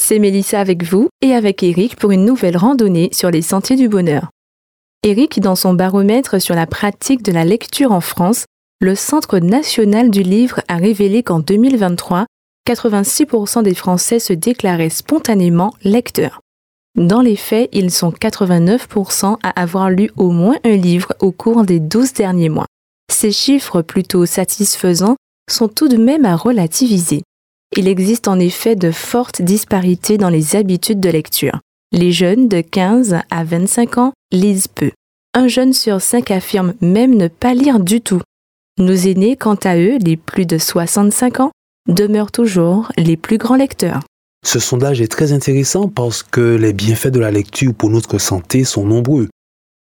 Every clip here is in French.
C'est Mélissa avec vous et avec Eric pour une nouvelle randonnée sur les sentiers du bonheur. Eric, dans son baromètre sur la pratique de la lecture en France, le Centre national du livre a révélé qu'en 2023, 86% des Français se déclaraient spontanément lecteurs. Dans les faits, ils sont 89% à avoir lu au moins un livre au cours des 12 derniers mois. Ces chiffres plutôt satisfaisants sont tout de même à relativiser. Il existe en effet de fortes disparités dans les habitudes de lecture. Les jeunes de 15 à 25 ans lisent peu. Un jeune sur cinq affirme même ne pas lire du tout. Nos aînés, quant à eux, les plus de 65 ans, demeurent toujours les plus grands lecteurs. Ce sondage est très intéressant parce que les bienfaits de la lecture pour notre santé sont nombreux.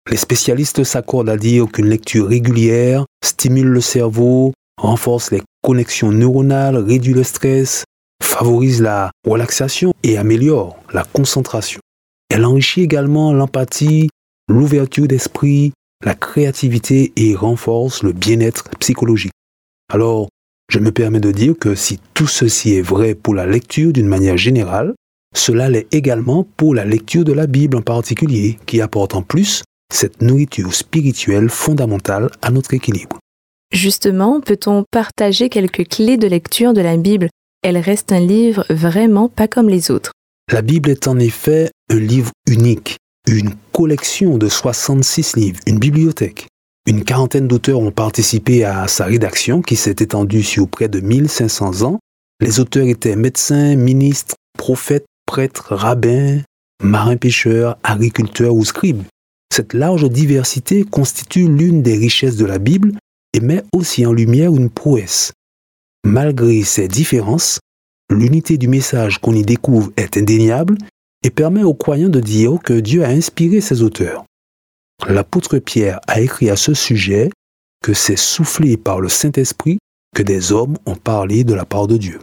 Les spécialistes s'accordent à dire qu'une lecture régulière stimule le cerveau, renforce les connexions neuronales, réduit le stress, favorise la relaxation et améliore la concentration. Elle enrichit également l'empathie, l'ouverture d'esprit, la créativité et renforce le bien-être psychologique. Alors, je me permets de dire que si tout ceci est vrai pour la lecture d'une manière générale, cela l'est également pour la lecture de la Bible en particulier, qui apporte en plus cette nourriture spirituelle fondamentale à notre équilibre. Justement, peut-on partager quelques clés de lecture de la Bible? Elle reste un livre vraiment pas comme les autres. La Bible est en effet un livre unique, une collection de 66 livres, une bibliothèque. Une quarantaine d'auteurs ont participé à sa rédaction qui s'est étendue sur près de 1500 ans. Les auteurs étaient médecins, ministres, prophètes, prêtres, rabbins, marins-pêcheurs, agriculteurs ou scribes. Cette large diversité constitue l'une des richesses de la Bible et met aussi en lumière une prouesse. Malgré ces différences, l'unité du message qu'on y découvre est indéniable et permet aux croyants de dire que Dieu a inspiré ses auteurs. L'apôtre Pierre a écrit à ce sujet que c'est soufflé par le Saint-Esprit que des hommes ont parlé de la part de Dieu.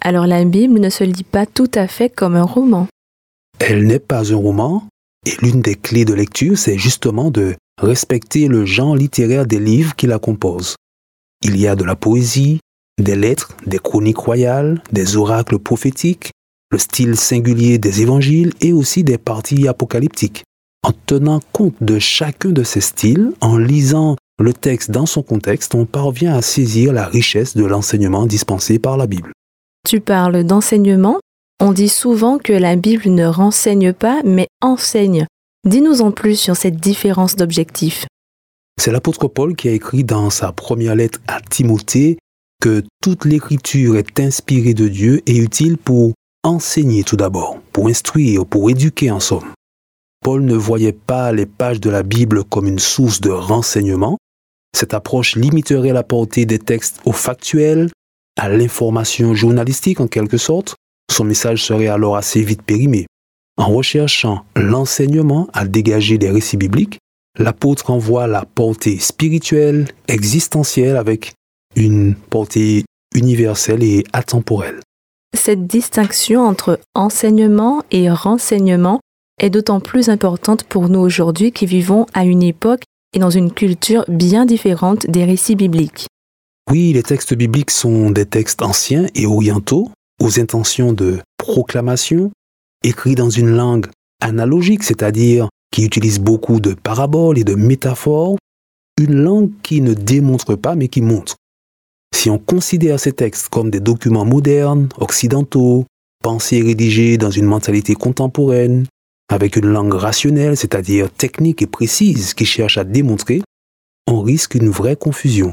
Alors la Bible ne se lit pas tout à fait comme un roman. Elle n'est pas un roman, et l'une des clés de lecture, c'est justement de respecter le genre littéraire des livres qui la composent. Il y a de la poésie, des lettres, des chroniques royales, des oracles prophétiques, le style singulier des évangiles et aussi des parties apocalyptiques. En tenant compte de chacun de ces styles, en lisant le texte dans son contexte, on parvient à saisir la richesse de l'enseignement dispensé par la Bible. Tu parles d'enseignement On dit souvent que la Bible ne renseigne pas, mais enseigne. Dis-nous en plus sur cette différence d'objectif. C'est l'apôtre Paul qui a écrit dans sa première lettre à Timothée que toute l'écriture est inspirée de Dieu et utile pour enseigner tout d'abord, pour instruire, pour éduquer en somme. Paul ne voyait pas les pages de la Bible comme une source de renseignement. Cette approche limiterait la portée des textes au factuel, à l'information journalistique en quelque sorte. Son message serait alors assez vite périmé. En recherchant l'enseignement à dégager des récits bibliques, l'apôtre envoie la portée spirituelle, existentielle avec une portée universelle et atemporelle. Cette distinction entre enseignement et renseignement est d'autant plus importante pour nous aujourd'hui qui vivons à une époque et dans une culture bien différente des récits bibliques. Oui, les textes bibliques sont des textes anciens et orientaux, aux intentions de proclamation, écrits dans une langue analogique, c'est-à-dire qui utilise beaucoup de paraboles et de métaphores, une langue qui ne démontre pas mais qui montre. Si on considère ces textes comme des documents modernes, occidentaux, pensés et rédigés dans une mentalité contemporaine, avec une langue rationnelle, c'est-à-dire technique et précise, qui cherche à démontrer, on risque une vraie confusion.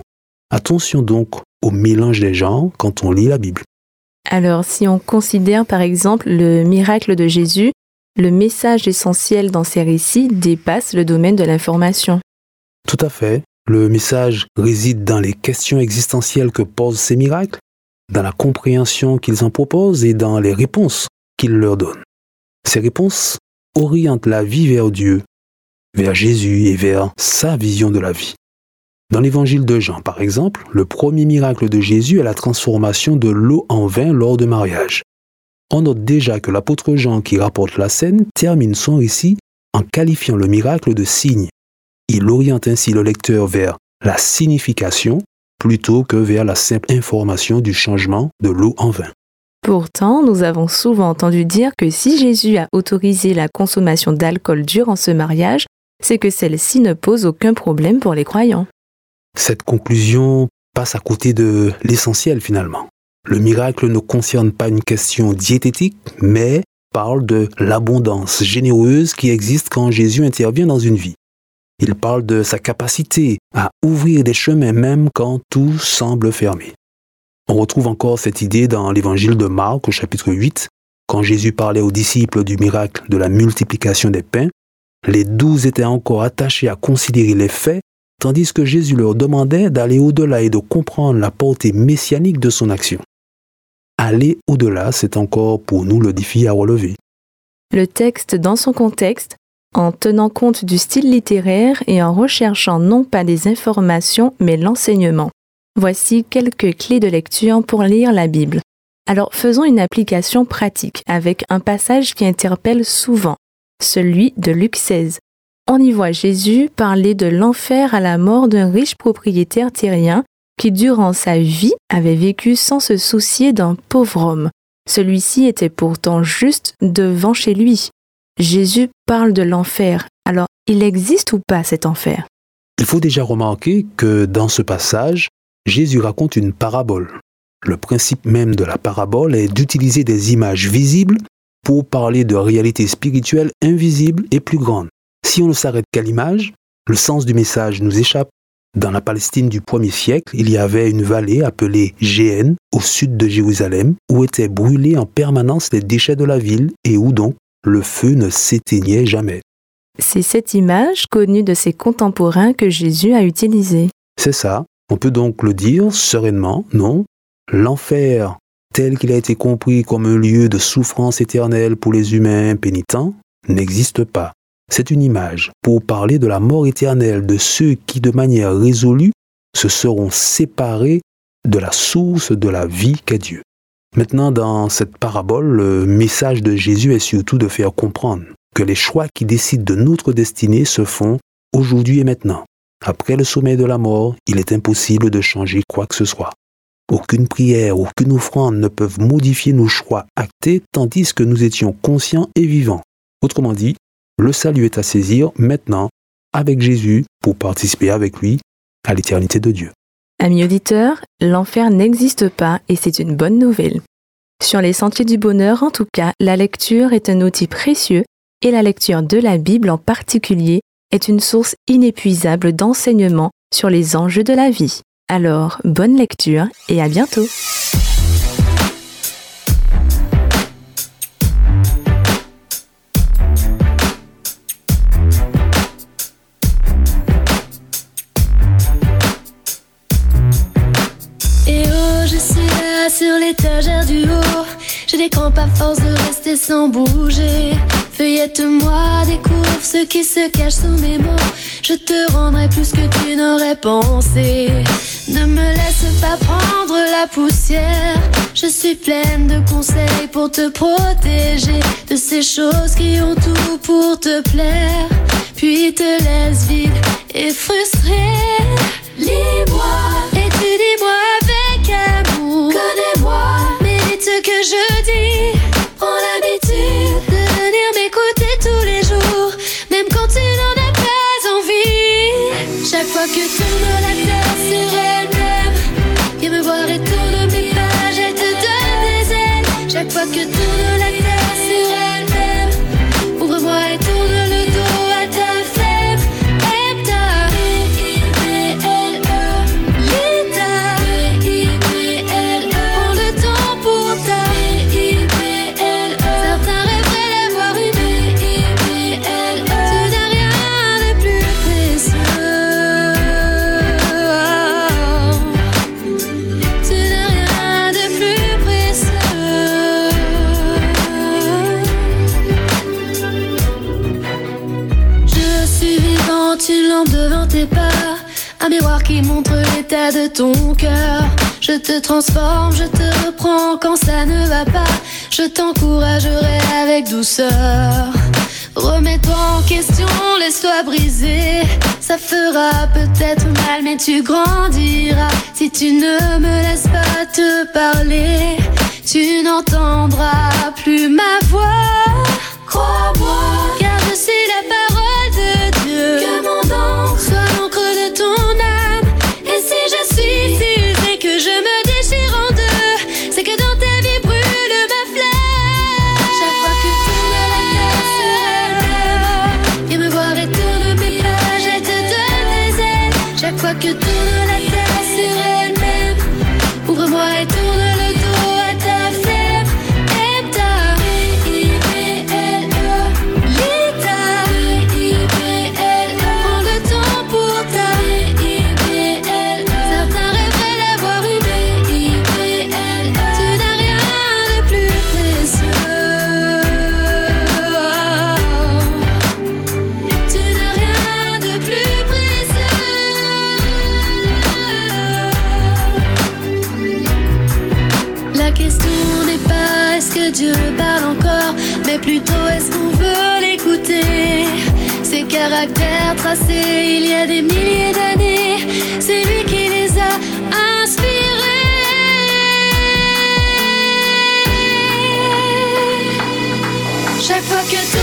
Attention donc au mélange des genres quand on lit la Bible. Alors si on considère par exemple le miracle de Jésus, le message essentiel dans ces récits dépasse le domaine de l'information. Tout à fait. Le message réside dans les questions existentielles que posent ces miracles, dans la compréhension qu'ils en proposent et dans les réponses qu'ils leur donnent. Ces réponses orientent la vie vers Dieu, vers Jésus et vers sa vision de la vie. Dans l'évangile de Jean, par exemple, le premier miracle de Jésus est la transformation de l'eau en vin lors de mariage. On note déjà que l'apôtre Jean qui rapporte la scène termine son récit en qualifiant le miracle de signe. Il oriente ainsi le lecteur vers la signification plutôt que vers la simple information du changement de l'eau en vin. Pourtant, nous avons souvent entendu dire que si Jésus a autorisé la consommation d'alcool durant ce mariage, c'est que celle-ci ne pose aucun problème pour les croyants. Cette conclusion passe à côté de l'essentiel finalement. Le miracle ne concerne pas une question diététique, mais parle de l'abondance généreuse qui existe quand Jésus intervient dans une vie. Il parle de sa capacité à ouvrir des chemins même quand tout semble fermé. On retrouve encore cette idée dans l'évangile de Marc au chapitre 8, quand Jésus parlait aux disciples du miracle de la multiplication des pains. Les douze étaient encore attachés à considérer les faits tandis que Jésus leur demandait d'aller au-delà et de comprendre la portée messianique de son action. Aller au-delà, c'est encore pour nous le défi à relever. Le texte dans son contexte, en tenant compte du style littéraire et en recherchant non pas des informations mais l'enseignement. Voici quelques clés de lecture pour lire la Bible. Alors faisons une application pratique avec un passage qui interpelle souvent, celui de Luc 16, on y voit Jésus parler de l'enfer à la mort d'un riche propriétaire terrien qui, durant sa vie, avait vécu sans se soucier d'un pauvre homme. Celui-ci était pourtant juste devant chez lui. Jésus parle de l'enfer. Alors, il existe ou pas cet enfer? Il faut déjà remarquer que dans ce passage, Jésus raconte une parabole. Le principe même de la parabole est d'utiliser des images visibles pour parler de réalités spirituelles invisibles et plus grandes. Si on ne s'arrête qu'à l'image, le sens du message nous échappe. Dans la Palestine du 1er siècle, il y avait une vallée appelée Géhenne, au sud de Jérusalem, où étaient brûlés en permanence les déchets de la ville et où donc le feu ne s'éteignait jamais. C'est cette image connue de ses contemporains que Jésus a utilisée. C'est ça. On peut donc le dire sereinement, non? L'enfer, tel qu'il a été compris comme un lieu de souffrance éternelle pour les humains pénitents, n'existe pas. C'est une image pour parler de la mort éternelle de ceux qui, de manière résolue, se seront séparés de la source de la vie qu'est Dieu. Maintenant, dans cette parabole, le message de Jésus est surtout de faire comprendre que les choix qui décident de notre destinée se font aujourd'hui et maintenant. Après le sommet de la mort, il est impossible de changer quoi que ce soit. Aucune prière, aucune offrande ne peuvent modifier nos choix actés tandis que nous étions conscients et vivants. Autrement dit, le salut est à saisir maintenant avec Jésus pour participer avec lui à l'éternité de Dieu. Amis auditeurs, l'enfer n'existe pas et c'est une bonne nouvelle. Sur les sentiers du bonheur, en tout cas, la lecture est un outil précieux et la lecture de la Bible en particulier est une source inépuisable d'enseignements sur les enjeux de la vie. Alors, bonne lecture et à bientôt. L'étagère du haut. J'ai des crampes à force de rester sans bouger. Feuillette-moi, découvre ce qui se cache sous mes mots. Je te rendrai plus que tu n'aurais pensé. Ne me laisse pas prendre la poussière. Je suis pleine de conseils pour te protéger de ces choses qui ont tout pour te plaire. Puis te laisse vide et frustré. Lis-moi et tu dis-moi avec Connais-moi, mérite ce que je dis. Prends l'habitude de venir m'écouter tous les jours, même quand tu n'en as pas envie. Chaque fois que tourne la terre sur elle-même, viens me voir et tourne mes pages, elle te donne des ailes. Chaque fois que tourne de ton cœur. Je te transforme, je te reprends quand ça ne va pas. Je t'encouragerai avec douceur. Remets-toi en question, laisse-toi briser. Ça fera peut-être mal, mais tu grandiras. Si tu ne me laisses pas te parler, tu n'entendras plus ma voix. Crois-moi, La question n'est pas est-ce que Dieu parle encore, mais plutôt est-ce qu'on veut l'écouter? Ses caractères tracés il y a des milliers d'années, c'est lui qui les a inspirés. Chaque fois que tourne